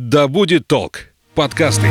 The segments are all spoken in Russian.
Да будет толк. Подкасты.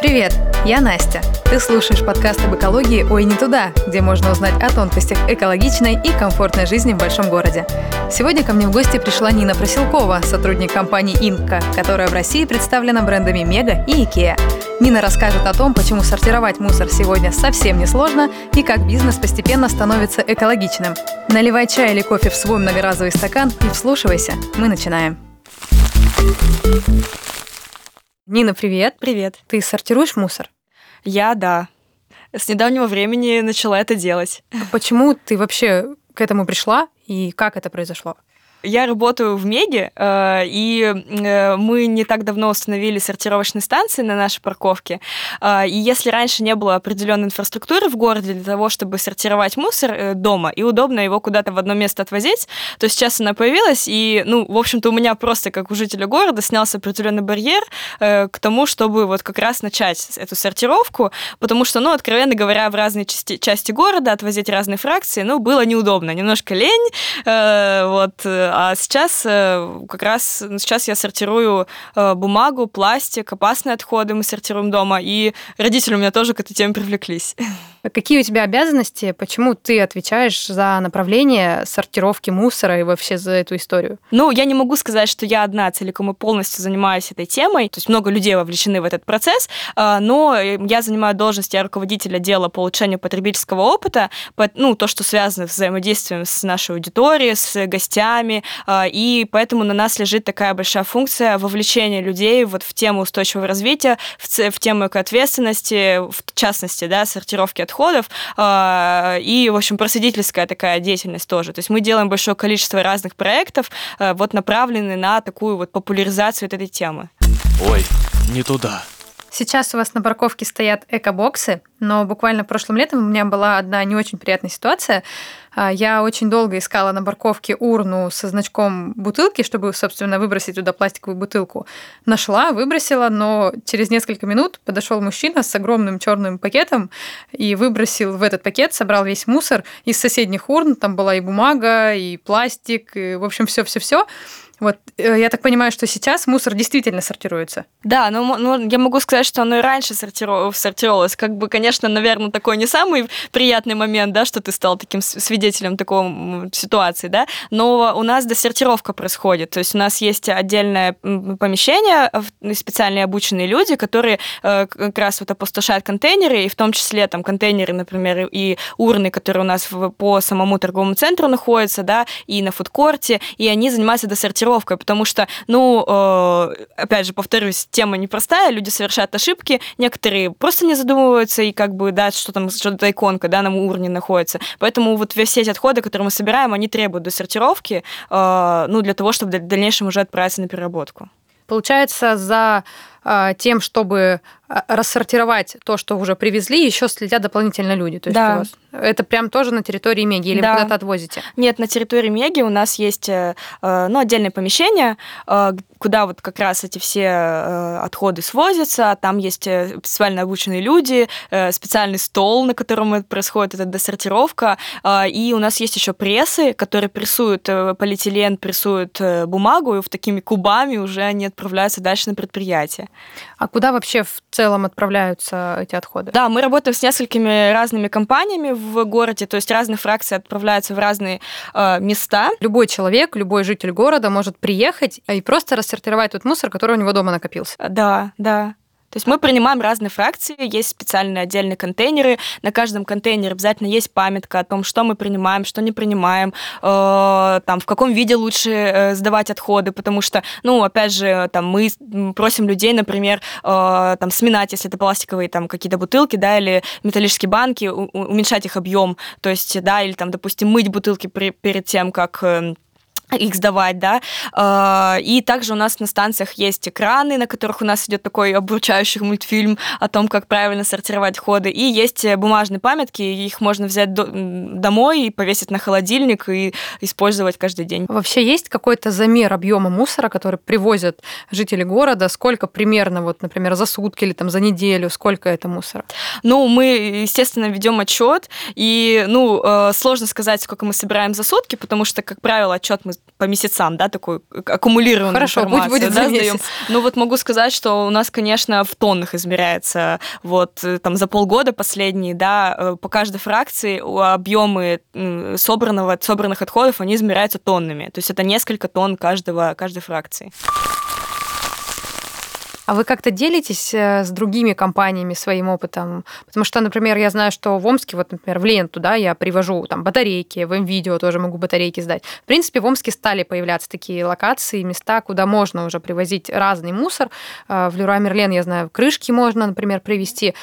Привет, я Настя. Ты слушаешь подкаст об экологии «Ой, не туда», где можно узнать о тонкостях экологичной и комфортной жизни в большом городе. Сегодня ко мне в гости пришла Нина Проселкова, сотрудник компании «Инка», которая в России представлена брендами «Мега» и «Икеа». Нина расскажет о том, почему сортировать мусор сегодня совсем не сложно и как бизнес постепенно становится экологичным. Наливай чай или кофе в свой многоразовый стакан и вслушивайся. Мы начинаем. Нина, привет. Привет. Ты сортируешь мусор? Я, да. С недавнего времени начала это делать. Почему ты вообще к этому пришла и как это произошло? Я работаю в Меге, э, и э, мы не так давно установили сортировочные станции на нашей парковке. Э, и если раньше не было определенной инфраструктуры в городе для того, чтобы сортировать мусор дома, и удобно его куда-то в одно место отвозить, то сейчас она появилась, и, ну, в общем-то, у меня просто, как у жителя города, снялся определенный барьер к тому, чтобы вот как раз начать эту сортировку, потому что, ну, откровенно говоря, в разные части, части города отвозить разные фракции, ну, было неудобно, немножко лень, вот, а сейчас э, как раз ну, сейчас я сортирую э, бумагу, пластик, опасные отходы мы сортируем дома, и родители у меня тоже к этой теме привлеклись. Какие у тебя обязанности? Почему ты отвечаешь за направление сортировки мусора и вообще за эту историю? Ну, я не могу сказать, что я одна целиком и полностью занимаюсь этой темой. То есть много людей вовлечены в этот процесс, а, но я занимаю должность я руководителя дела по улучшению потребительского опыта, ну, то, что связано с взаимодействием с нашей аудиторией, с гостями, а, и поэтому на нас лежит такая большая функция вовлечения людей вот в тему устойчивого развития, в, в тему ответственности, в частности, да, сортировки отходов отходов, а, и, в общем, просветительская такая деятельность тоже. То есть мы делаем большое количество разных проектов, а, вот направленные на такую вот популяризацию этой темы. Ой, не туда. Сейчас у вас на парковке стоят эко-боксы, но буквально прошлым летом у меня была одна не очень приятная ситуация. А, я очень долго искала на парковке урну со значком бутылки, чтобы, собственно, выбросить туда пластиковую бутылку. Нашла, выбросила, но через несколько минут подошел мужчина с огромным черным пакетом и выбросил в этот пакет, собрал весь мусор из соседних урн. Там была и бумага, и пластик, и, в общем, все-все-все. Вот э, я так понимаю, что сейчас мусор действительно сортируется. Да, ну, ну я могу сказать, что оно и раньше сортировалось. Как бы, конечно, наверное, такой не самый приятный момент, да, что ты стал таким свидетелем такой ситуации, да, но у нас досортировка происходит. То есть у нас есть отдельное помещение, специально обученные люди, которые э, как раз вот опустошают контейнеры, и в том числе там контейнеры, например, и урны, которые у нас по самому торговому центру находятся, да, и на фудкорте, и они занимаются досортировкой формулировкой, потому что, ну, э, опять же, повторюсь, тема непростая, люди совершают ошибки, некоторые просто не задумываются, и как бы, да, что там, что-то иконка, да, на уровне находится. Поэтому вот все эти отходы, которые мы собираем, они требуют досортировки, э, ну, для того, чтобы в дальнейшем уже отправиться на переработку. Получается, за тем, чтобы а, рассортировать то, что уже привезли, еще следят дополнительно люди. То есть да. у вас это прям тоже на территории Меги или да. вы куда-то отвозите? Нет, на территории Меги у нас есть э, э, ну, отдельное помещение, э, куда вот как раз эти все отходы свозятся. Там есть специально обученные люди, специальный стол, на котором происходит эта досортировка. И у нас есть еще прессы, которые прессуют полиэтилен, прессуют бумагу, и в такими кубами уже они отправляются дальше на предприятие. А куда вообще в целом отправляются эти отходы? Да, мы работаем с несколькими разными компаниями в городе, то есть разные фракции отправляются в разные э, места. Любой человек, любой житель города может приехать и просто рассортировать тот мусор, который у него дома накопился. Да, да. То есть мы принимаем разные фракции, есть специальные отдельные контейнеры. На каждом контейнере обязательно есть памятка о том, что мы принимаем, что не принимаем, э, там, в каком виде лучше э, сдавать отходы, потому что, ну, опять же, там, мы просим людей, например, э, там, сминать, если это пластиковые там какие-то бутылки, да, или металлические банки, у- уменьшать их объем, то есть, да, или там, допустим, мыть бутылки при- перед тем, как э, их сдавать, да. А, и также у нас на станциях есть экраны, на которых у нас идет такой обучающий мультфильм о том, как правильно сортировать ходы. И есть бумажные памятки, их можно взять домой и повесить на холодильник и использовать каждый день. Вообще есть какой-то замер объема мусора, который привозят жители города? Сколько примерно, вот, например, за сутки или там за неделю, сколько это мусора? Ну, мы, естественно, ведем отчет, и, ну, э, сложно сказать, сколько мы собираем за сутки, потому что, как правило, отчет мы по месяцам, да, такую аккумулированную Хорошо, информацию, будет да, сдаем. Ну вот могу сказать, что у нас, конечно, в тоннах измеряется, вот э, там за полгода последние, да, э, по каждой фракции объемы собранного, собранных отходов, они измеряются тоннами, то есть это несколько тонн каждого, каждой фракции. А вы как-то делитесь э, с другими компаниями своим опытом? Потому что, например, я знаю, что в Омске, вот, например, в ленту, да, я привожу там батарейки, в МВидео тоже могу батарейки сдать. В принципе, в Омске стали появляться такие локации, места, куда можно уже привозить разный мусор. Э, в Леруа Мерлен, я знаю, крышки можно, например, привезти.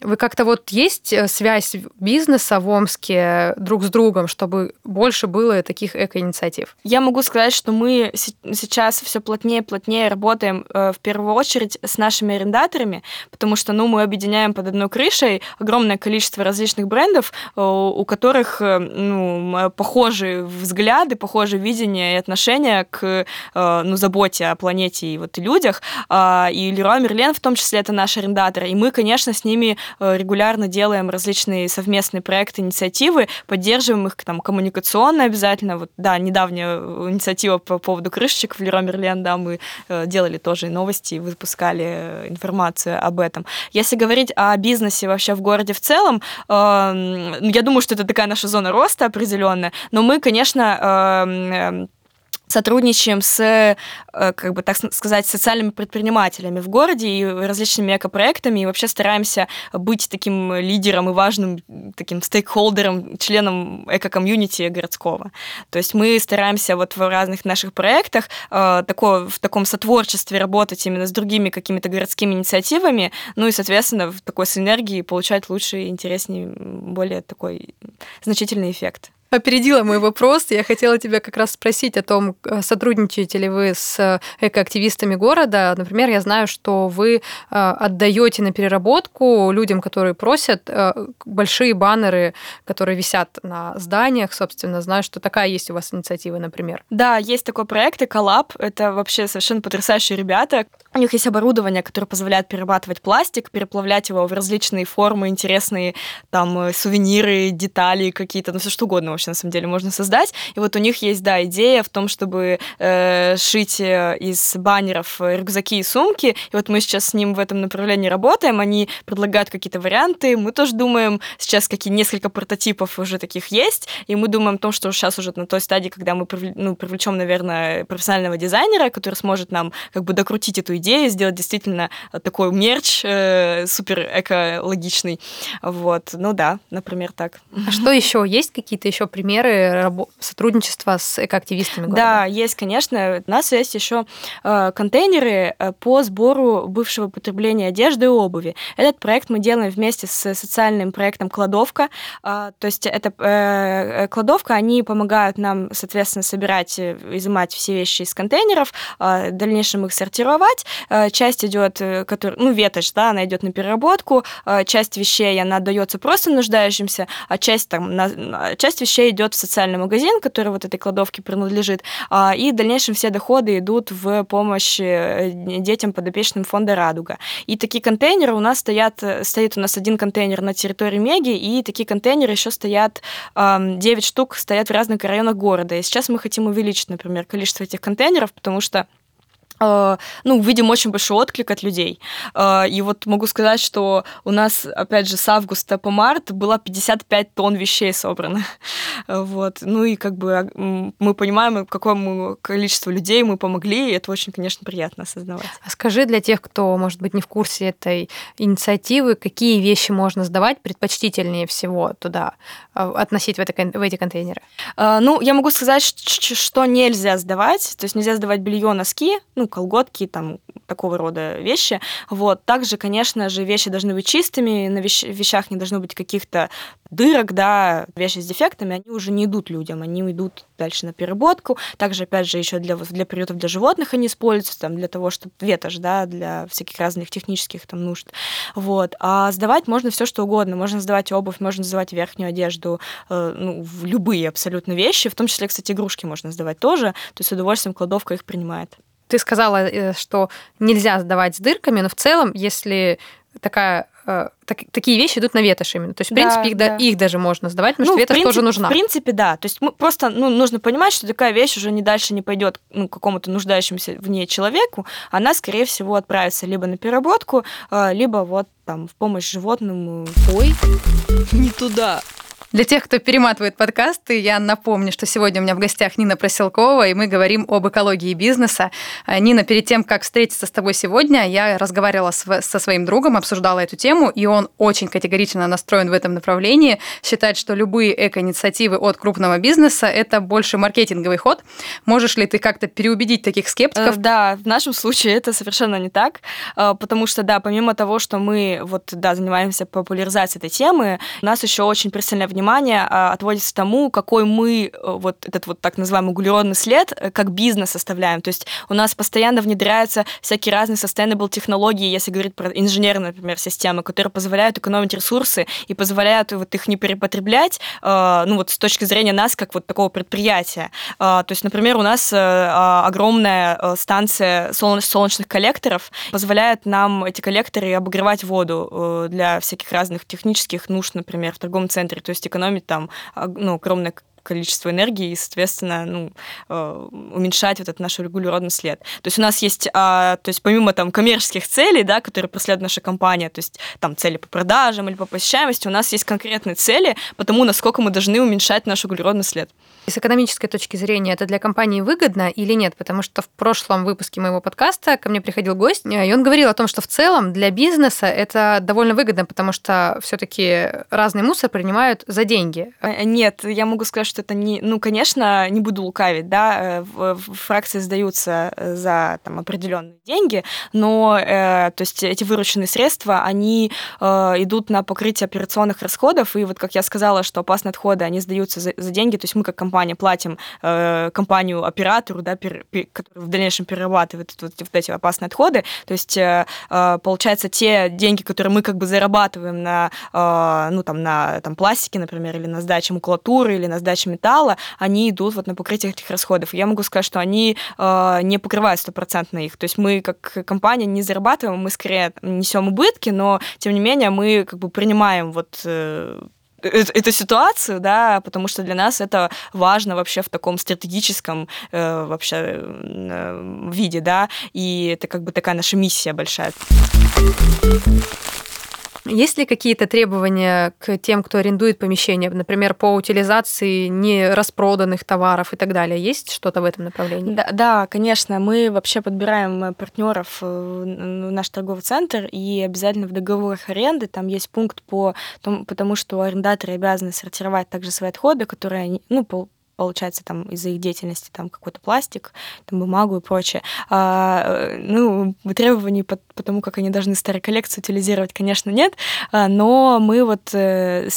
Вы как-то вот есть э, связь бизнеса в Омске друг с другом, чтобы больше было таких эко-инициатив? Я могу сказать, что мы сейчас все плотнее и плотнее работаем э, в первую очередь с нашими арендаторами, потому что ну, мы объединяем под одной крышей огромное количество различных брендов, э, у которых ну, похожие взгляды, похожие видения и отношения к ну, заботе о планете и вот людях. А, и Леруа Мерлен в том числе это наш арендатор. И мы, конечно, с ними Э, регулярно делаем различные совместные проекты, инициативы, поддерживаем их там коммуникационно обязательно. Вот, да, недавняя инициатива по поводу крышечек в Леро Мерлен, да, мы э, делали тоже новости, выпускали информацию об этом. Если говорить о бизнесе вообще в городе в целом, эм, я думаю, что это такая наша зона роста определенная, но мы, конечно, эм, сотрудничаем с, э, как бы так сказать, социальными предпринимателями в городе и различными экопроектами, и вообще стараемся быть таким лидером и важным таким стейкхолдером, членом эко-комьюнити городского. То есть мы стараемся вот в разных наших проектах э, такое, в таком сотворчестве работать именно с другими какими-то городскими инициативами, ну и, соответственно, в такой синергии получать лучший, интереснее, более такой значительный эффект опередила мой вопрос. Я хотела тебя как раз спросить о том, э, сотрудничаете ли вы с э, экоактивистами города. Например, я знаю, что вы э, отдаете на переработку людям, которые просят большие баннеры, которые висят на зданиях, собственно. Знаю, что такая есть у вас инициатива, например. Да, есть такой проект «Эколаб». Это вообще совершенно потрясающие ребята. У них есть оборудование, которое позволяет перерабатывать пластик, переплавлять его в различные формы, интересные там сувениры, детали какие-то, ну все что угодно вообще на самом деле можно создать. И вот у них есть, да, идея в том, чтобы э, шить э, из баннеров рюкзаки и сумки. И вот мы сейчас с ним в этом направлении работаем. Они предлагают какие-то варианты. Мы тоже думаем, сейчас какие несколько прототипов уже таких есть. И мы думаем о том, что сейчас уже на той стадии, когда мы ну, привлечем, наверное, профессионального дизайнера, который сможет нам как бы докрутить эту сделать действительно такой мерч э, супер экологичный. Вот. Ну да, например, так. А что еще? Есть какие-то еще примеры сотрудничества с экоактивистами города? Да, есть, конечно. У нас есть еще э, контейнеры э, по сбору бывшего потребления одежды и обуви. Этот проект мы делаем вместе с социальным проектом «Кладовка». Э, то есть это «Кладовка», они помогают нам, соответственно, собирать, изымать все вещи из контейнеров, в дальнейшем их сортировать. Часть идет, который, ну, ветошь, да, она идет на переработку, часть вещей, она дается просто нуждающимся, а часть, там, на, часть вещей идет в социальный магазин, который вот этой кладовке принадлежит, а, и в дальнейшем все доходы идут в помощь э, детям подопечным фонда «Радуга». И такие контейнеры у нас стоят, стоит у нас один контейнер на территории Меги, и такие контейнеры еще стоят, 9 штук стоят в разных районах города. И сейчас мы хотим увеличить, например, количество этих контейнеров, потому что Э, ну, видим очень большой отклик от людей. Э, и вот могу сказать, что у нас, опять же, с августа по март было 55 тонн вещей собрано. Вот. Ну и как бы мы понимаем, какому количеству людей мы помогли, и это очень, конечно, приятно осознавать. А скажи для тех, кто, может быть, не в курсе этой инициативы, какие вещи можно сдавать предпочтительнее всего туда э, относить в, это, в эти контейнеры? Ну, я могу сказать, что нельзя сдавать. То есть нельзя сдавать белье, носки, ну, колготки, там, такого рода вещи. Вот. Также, конечно же, вещи должны быть чистыми, на вещ- вещах не должно быть каких-то дырок, да, вещи с дефектами, они уже не идут людям, они идут дальше на переработку. Также, опять же, еще для, для приютов для животных они используются, там, для того, чтобы ветошь, да, для всяких разных технических там нужд. Вот. А сдавать можно все что угодно. Можно сдавать обувь, можно сдавать верхнюю одежду, э, ну, любые абсолютно вещи, в том числе, кстати, игрушки можно сдавать тоже, то есть с удовольствием кладовка их принимает. Ты сказала, э, что нельзя сдавать с дырками, но в целом, если такая э, так, такие вещи идут на ветошь именно. То есть, в Да, принципе, их, да- их даже можно сдавать, потому Ну, что ветошь принципе- тоже нужна. В принципе, да. То есть мы просто ну, нужно понимать, что такая вещь уже не дальше не пойдет ну, к какому-то нуждающемуся в ней человеку, она, скорее всего, отправится либо на переработку, э, либо вот там в помощь животным. Ой, Не туда. Для тех, кто перематывает подкасты, я напомню, что сегодня у меня в гостях Нина Проселкова, и мы говорим об экологии бизнеса. А, Нина, перед тем, как встретиться с тобой сегодня, я разговаривала со своим другом, обсуждала эту тему, и он очень категорично настроен в этом направлении, считает, что любые эко-инициативы от крупного бизнеса – это больше маркетинговый ход. Можешь ли ты как-то переубедить таких скептиков? Э, Да, в нашем случае это совершенно не так, э, потому что, да, помимо того, что мы вот, да, занимаемся популяризацией этой темы, у нас еще очень пристальное внимание а, отводится тому, какой мы э, вот этот вот так называемый углеродный след э, как бизнес оставляем. То есть у нас постоянно внедряются всякие разные sustainable технологии, если говорить про инженерные, например, системы, которые позволяют экономить ресурсы и позволяют вот их не перепотреблять, э, ну вот с точки зрения нас, как вот такого предприятия. А, То есть, например, у нас а, огромная станция солнеч- солнечных коллекторов позволяет нам эти коллекторы обогревать воду для всяких разных технических нужд, например, в торговом центре, то есть экономить там а, ну, огромное количество энергии и, соответственно, ну, э, уменьшать вот этот наш углеродный след. То есть у нас есть, а, то есть помимо там коммерческих целей, да, которые преследует наша компания, то есть там цели по продажам или по посещаемости, у нас есть конкретные цели по тому, насколько мы должны уменьшать наш углеродный след. С экономической точки зрения это для компании выгодно или нет? Потому что в прошлом выпуске моего подкаста ко мне приходил гость, э, и он говорил о том, что в целом для бизнеса это довольно выгодно, потому что все-таки разный мусор принимают за деньги. Э, Нет, я могу сказать, что это не... Ну, конечно, не буду лукавить, да, э, фракции сдаются э, за там, определенные деньги, но э, то есть эти вырученные средства, они э, идут на покрытие операционных расходов, и вот как я сказала, что опасные отходы, они сдаются за, за деньги, то есть мы как компания платим э, компанию-оператору, да, пер- пер- который в дальнейшем перерабатывает вот, вот эти опасные отходы, то есть э, э, получается те деньги, которые мы как бы зарабатываем на, э, ну, там, на там, пластике, например, или на сдаче макулатуры, или на сдаче металла, они идут вот на покрытие этих расходов. Я могу сказать, что они э, не покрывают стопроцентно их. То есть мы как компания не зарабатываем, мы скорее несем убытки, но тем не менее мы как бы принимаем вот э, э- эту ситуацию, да, потому что для нас это важно вообще в таком стратегическом э, вообще э, виде, да, и это как бы такая наша миссия большая. Есть ли какие-то требования к тем, кто арендует помещение, например, по утилизации не распроданных товаров и так далее? Есть что-то в этом направлении? Да, да, конечно, мы вообще подбираем партнеров в наш торговый центр, и обязательно в договорах аренды там есть пункт по тому, потому что арендаторы обязаны сортировать также свои отходы, которые они, ну, получается там из-за их деятельности там какой-то пластик, там бумагу и прочее. А, э, ну, требований по, по тому, как они должны старые коллекции утилизировать, конечно, нет, а, но мы вот э,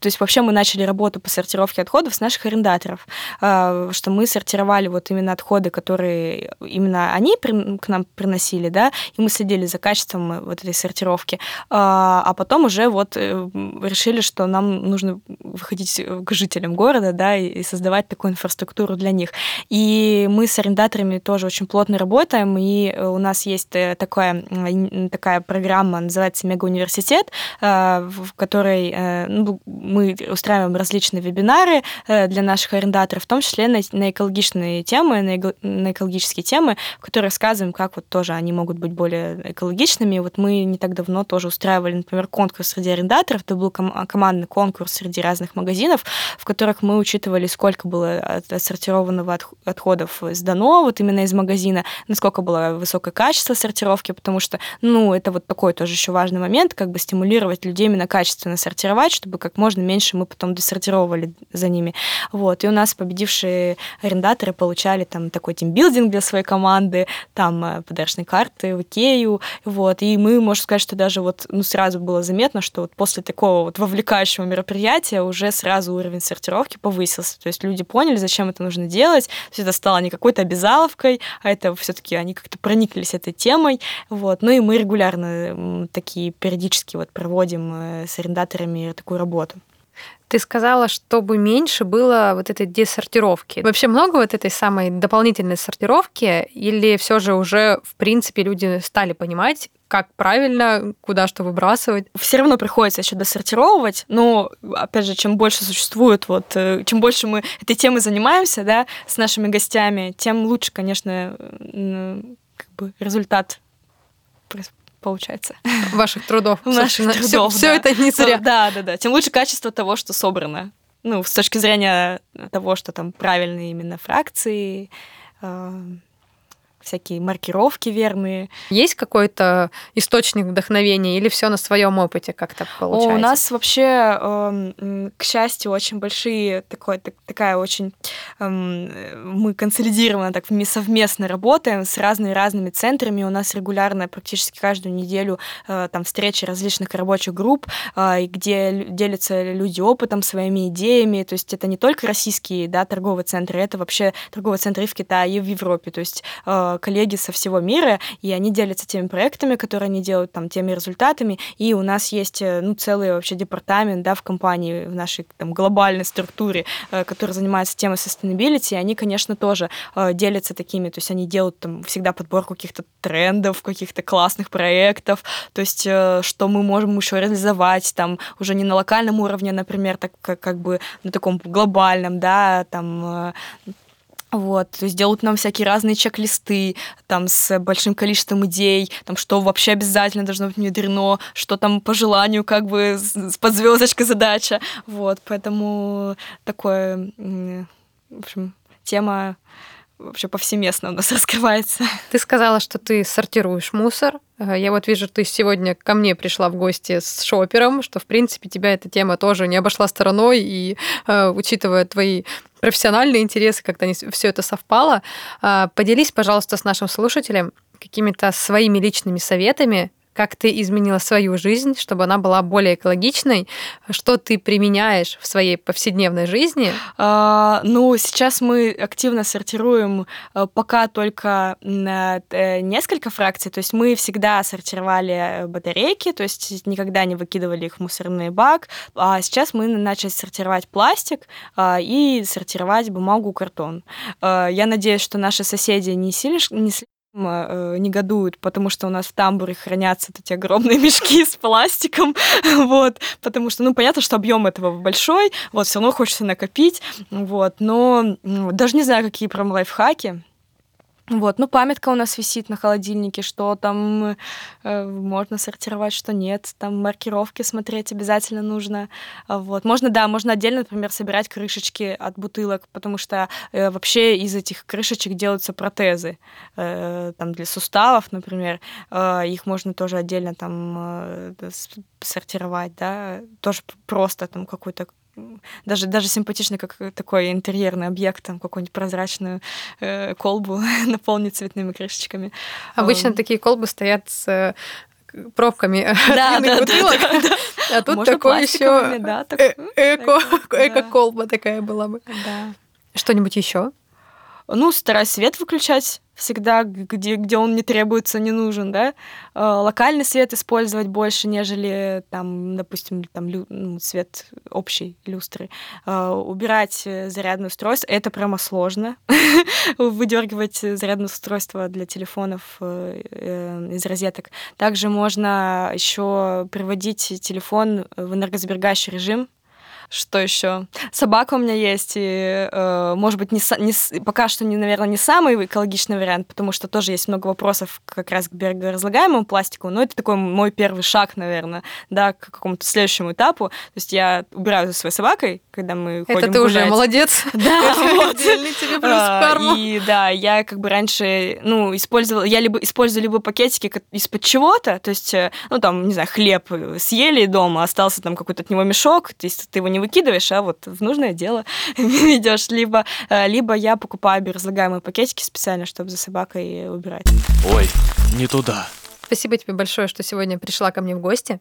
то есть вообще мы начали работу по сортировке отходов с наших арендаторов, а, что мы сортировали вот именно отходы, которые именно они к нам приносили, да, и мы следили за качеством э, вот этой сортировки, а а потом уже вот э, решили, что нам нужно выходить к жителям города, да, и создавать такую инфраструктуру для них. И мы с арендаторами тоже очень плотно работаем, и э, у нас есть э, такая, такая программа, называется «Мега-университет», э, в которой э, ну, мы устраиваем различные вебинары э, для наших арендаторов, в том числе на, на экологичные темы, на, на экологические темы, в которых рассказываем, как вот тоже они могут быть более экологичными. Вот мы не так давно тоже устраивали, например, конкурс среди арендаторов. Это был ком- командный конкурс среди разных магазинов, в которых мы учитывали, сколько было отсортированного отходов сдано вот именно из магазина, насколько было высокое качество сортировки, потому что, ну, это вот такой тоже еще важный момент, как бы стимулировать людей именно качественно сортировать, чтобы как можно меньше мы потом десортировали за ними. Вот. И у нас победившие арендаторы получали там такой тимбилдинг для своей команды, там э, подарочные карты в Икею, вот. И мы, можно сказать, что даже вот ну, сразу было заметно, что вот после такого вот вовлекающего мероприятия уже сразу уровень сортировки повысился. То есть люди поняли, зачем это нужно делать, есть это стало не какой-то обязаловкой, а это все-таки они как-то прониклись этой темой, вот. Ну и мы регулярно такие периодически вот проводим э, с арендаторами такую работу. Ты сказала, чтобы меньше было вот этой десортировки. Вообще много вот этой самой дополнительной сортировки или все же уже, в принципе, люди стали понимать, как правильно, куда что выбрасывать. Все равно приходится еще досортировывать, но, опять же, чем больше существует, вот, э, чем больше мы этой темой занимаемся, да, с нашими гостями, тем лучше, конечно, как бы результат получается. Ваших трудов. Наших трудов, Все это не зря. Да, да, да. Тем лучше качество того, что собрано. Ну, с точки зрения того, что там правильные именно фракции, э, всякие маркировки верные. Есть какой-то источник вдохновения или все на своем опыте как-то получается? О, у нас вообще, э, к счастью, очень большие, такой, так, такая очень... Э, мы консолидированно так совместно работаем с разными-разными центрами. У нас регулярно, практически каждую неделю, э, там встречи различных рабочих групп, э, где делятся люди опытом, своими идеями. То есть это не только российские да, торговые центры, это вообще торговые центры в Китае, и в Европе. То есть э, коллеги со всего мира, и они делятся теми проектами, которые они делают, там, теми результатами, и у нас есть, э, ну, целый вообще департамент, да, в компании, в нашей там глобальной структуре, э, который занимается темой sustainability, и они, конечно, тоже э, делятся такими, то есть они делают там всегда подборку каких-то трендов, каких-то классных проектов, то есть что мы можем еще реализовать там уже не на локальном уровне, например, так как, как бы на таком глобальном, да, там вот, то есть делают нам всякие разные чек-листы, там, с большим количеством идей, там, что вообще обязательно должно быть внедрено, что там по желанию, как бы, под звездочкой задача. Вот, поэтому такое, в общем, тема вообще повсеместно у нас раскрывается. Ты сказала, что ты сортируешь мусор. Э, я вот вижу, ты сегодня ко мне пришла в гости с шопером, что, в принципе, тебя эта тема тоже не обошла стороной, и э, учитывая твои профессиональные интересы, как-то все это совпало. Э, поделись, пожалуйста, с нашим слушателем какими-то своими личными советами, как ты изменила свою жизнь, чтобы она была более экологичной, что ты применяешь в своей повседневной жизни? А, ну, сейчас мы активно сортируем э, пока только э, несколько фракций, то есть мы всегда сортировали батарейки, то есть никогда не выкидывали их в мусорный бак, а сейчас мы начали сортировать пластик а, и сортировать бумагу, картон. А, я надеюсь, что наши соседи не сильно не э, негодуют, потому что у нас в тамбуре хранятся эти огромные мешки с пластиком, вот, потому что, ну, понятно, что объем этого большой, вот, все равно хочется накопить, вот, но даже не знаю, какие прям лайфхаки, вот, ну, памятка у нас висит на холодильнике, что там э, можно сортировать, что нет. Там маркировки смотреть обязательно нужно. Вот. Можно, да, можно отдельно, например, собирать крышечки от бутылок, потому что э, вообще из этих крышечек делаются протезы. Э, там для суставов, например. Э, их можно тоже отдельно там э, сортировать, да. Тоже просто там какой-то даже, даже симпатичный, как такой интерьерный объект, там какую-нибудь прозрачную э, колбу наполнить цветными крышечками. Обычно um, такие колбы стоят с э, пробками да, да, бутылок, да, да, да. а тут Можно такой еще да, так... э эко, эко колба такая была бы. Да. Что-нибудь еще? Ну, стараюсь свет выключать всегда, где, где он не требуется, не нужен, да. А, локальный свет использовать больше, нежели там, допустим, там лю, ну, свет общей люстры. А, убирать э, зарядное устройство это прямо сложно. Выдергивать зарядное устройство для телефонов э, э, из розеток. Также можно еще приводить телефон в энергосберегающий режим, Что еще? Собака у меня есть, и, э, может быть, не, не, пока что, не, наверное, не самый экологичный вариант, потому что тоже есть много вопросов как раз к биоразлагаемому пластику, но это такой мой первый шаг, наверное, да, к какому-то следующему этапу. То есть я убираю за своей собакой, когда мы это ходим ты гулять. уже молодец. Да, вот. тебе плюс А. И да, я как бы раньше, ну, использовала, я либо использую либо пакетики из-под чего-то, то есть, э, ну, там, не знаю, хлеб съели дома, остался там какой-то от него мешок, есть ты его не выкидываешь, а вот в нужное дело идешь, либо, э, либо я покупаю биоразлагаемые пакетики специально, чтобы за собакой убирать. Ой, не туда. Спасибо тебе большое, что сегодня пришла ко мне в гости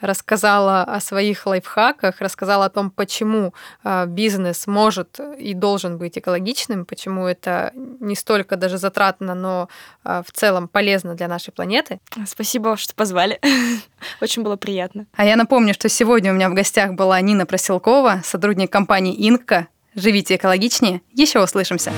рассказала о своих лайфхаках, рассказала о том, почему а, бизнес может и должен быть экологичным, почему это не столько даже затратно, но а, в целом полезно для нашей планеты. Спасибо, что позвали. Очень было приятно. А я напомню, что сегодня у меня в гостях была Нина Проселкова, сотрудник компании «Инка». Живите экологичнее. Еще услышимся.